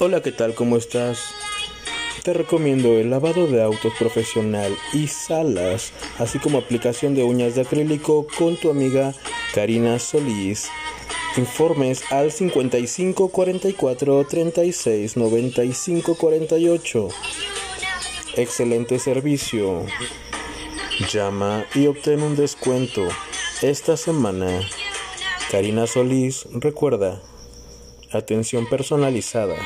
Hola, ¿qué tal? ¿Cómo estás? Te recomiendo el lavado de autos profesional y salas, así como aplicación de uñas de acrílico con tu amiga Karina Solís. Informes al 55 44 36 95 48. Excelente servicio. Llama y obtén un descuento. Esta semana, Karina Solís recuerda, atención personalizada.